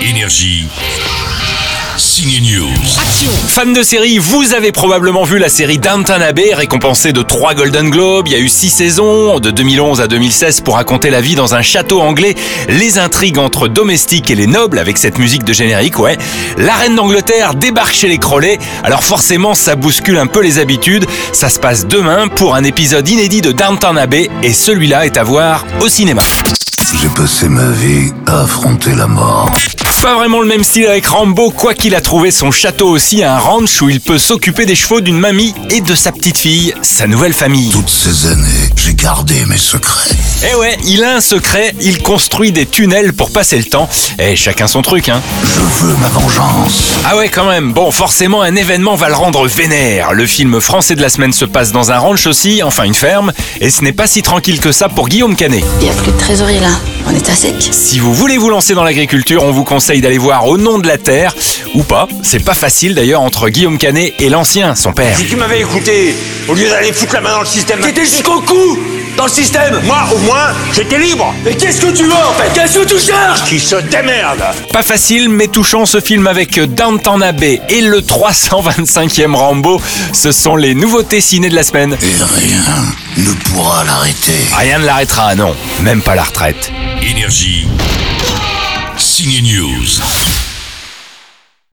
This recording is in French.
Énergie. Signe News. Fan de série, vous avez probablement vu la série Downton Abbey, récompensée de 3 Golden Globes. Il y a eu 6 saisons, de 2011 à 2016, pour raconter la vie dans un château anglais, les intrigues entre domestiques et les nobles, avec cette musique de générique, ouais. La reine d'Angleterre débarque chez les Crowley, alors forcément ça bouscule un peu les habitudes. Ça se passe demain pour un épisode inédit de Downton Abbey, et celui-là est à voir au cinéma. J'ai passé ma vie à affronter la mort. Pas vraiment le même style avec Rambo, quoiqu'il a trouvé son château aussi à un ranch où il peut s'occuper des chevaux d'une mamie et de sa petite fille, sa nouvelle famille. Toutes ces années, j'ai gardé mes secrets. Eh ouais, il a un secret, il construit des tunnels pour passer le temps. Et chacun son truc, hein. Je veux ma vengeance. Ah ouais, quand même. Bon, forcément, un événement va le rendre vénère. Le film français de la semaine se passe dans un ranch aussi, enfin une ferme. Et ce n'est pas si tranquille que ça pour Guillaume Canet. Il n'y a plus de trésorerie là. On est à sec. Si vous voulez vous lancer dans l'agriculture, on vous conseille d'aller voir Au nom de la terre, ou pas. C'est pas facile d'ailleurs entre Guillaume Canet et l'ancien, son père. Si tu m'avais écouté, au lieu d'aller foutre la main dans le système, t'étais jusqu'au cou dans le système. Moi, au moins, j'étais libre. Mais qu'est-ce que tu veux en fait? Qu'est-ce que tu cherches? Qui se démerde Pas facile mais touchant ce film avec Downton Abbey et le 325e Rambo. Ce sont les nouveautés ciné de la semaine. Et rien ne pourra l'arrêter. Rien ne l'arrêtera, non. Même pas la retraite. Énergie. Signe News.